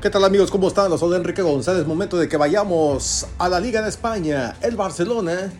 ¿Qué tal amigos? ¿Cómo están? Los soy Enrique González. Momento de que vayamos a la Liga de España. El Barcelona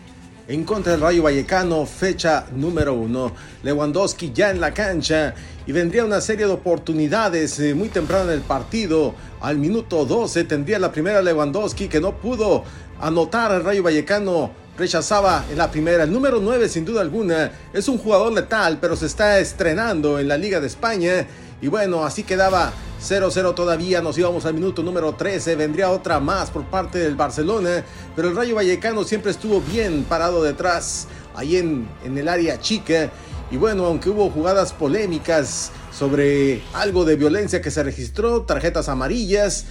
en contra del Rayo Vallecano, fecha número uno. Lewandowski ya en la cancha y vendría una serie de oportunidades eh, muy temprano en el partido. Al minuto 12 tendría la primera Lewandowski que no pudo anotar al Rayo Vallecano. Rechazaba en la primera. El número 9 sin duda alguna es un jugador letal pero se está estrenando en la Liga de España. Y bueno, así quedaba 0-0 todavía, nos íbamos al minuto número 13, vendría otra más por parte del Barcelona, pero el Rayo Vallecano siempre estuvo bien parado detrás, ahí en, en el área chica. Y bueno, aunque hubo jugadas polémicas sobre algo de violencia que se registró, tarjetas amarillas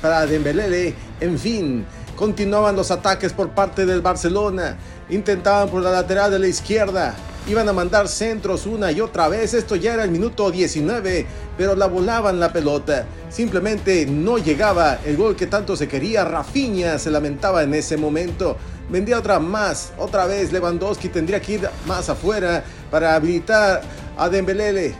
para Dembélé, en fin, continuaban los ataques por parte del Barcelona, intentaban por la lateral de la izquierda, Iban a mandar centros una y otra vez. Esto ya era el minuto 19, pero la volaban la pelota. Simplemente no llegaba el gol que tanto se quería. Rafinha se lamentaba en ese momento. Vendría otra más. Otra vez Lewandowski tendría que ir más afuera para habilitar a Dembélé.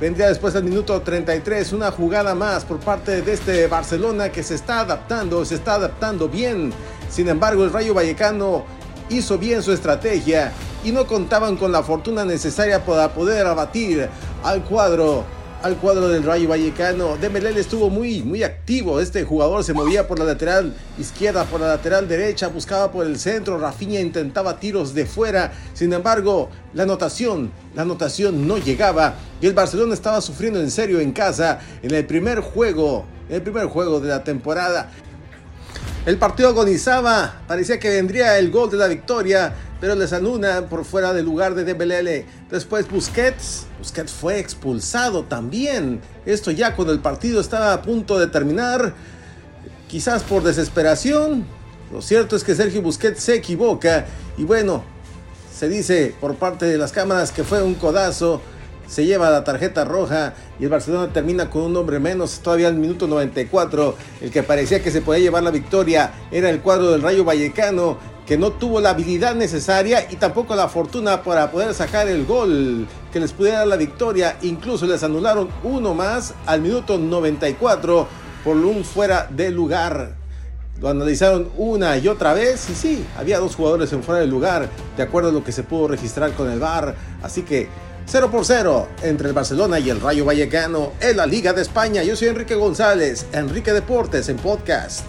Vendría después al minuto 33 una jugada más por parte de este Barcelona que se está adaptando, se está adaptando bien. Sin embargo, el Rayo Vallecano hizo bien su estrategia y no contaban con la fortuna necesaria para poder abatir al cuadro al cuadro del Rayo Vallecano. Dembélé estuvo muy, muy activo. Este jugador se movía por la lateral izquierda, por la lateral derecha, buscaba por el centro. Rafinha intentaba tiros de fuera. Sin embargo, la anotación, la anotación no llegaba. Y el Barcelona estaba sufriendo en serio en casa en el primer juego, en el primer juego de la temporada. El partido agonizaba, parecía que vendría el gol de la victoria, pero les anulan por fuera del lugar de Dembélé. Después Busquets, Busquets fue expulsado también. Esto ya cuando el partido estaba a punto de terminar, quizás por desesperación. Lo cierto es que Sergio Busquets se equivoca y bueno, se dice por parte de las cámaras que fue un codazo se lleva la tarjeta roja y el Barcelona termina con un hombre menos todavía al minuto 94. El que parecía que se podía llevar la victoria era el cuadro del Rayo Vallecano que no tuvo la habilidad necesaria y tampoco la fortuna para poder sacar el gol que les pudiera dar la victoria. Incluso les anularon uno más al minuto 94 por un fuera de lugar. Lo analizaron una y otra vez y sí, había dos jugadores en fuera de lugar, de acuerdo a lo que se pudo registrar con el VAR. Así que 0 por 0 entre el Barcelona y el Rayo Vallecano en la Liga de España. Yo soy Enrique González, Enrique Deportes en podcast.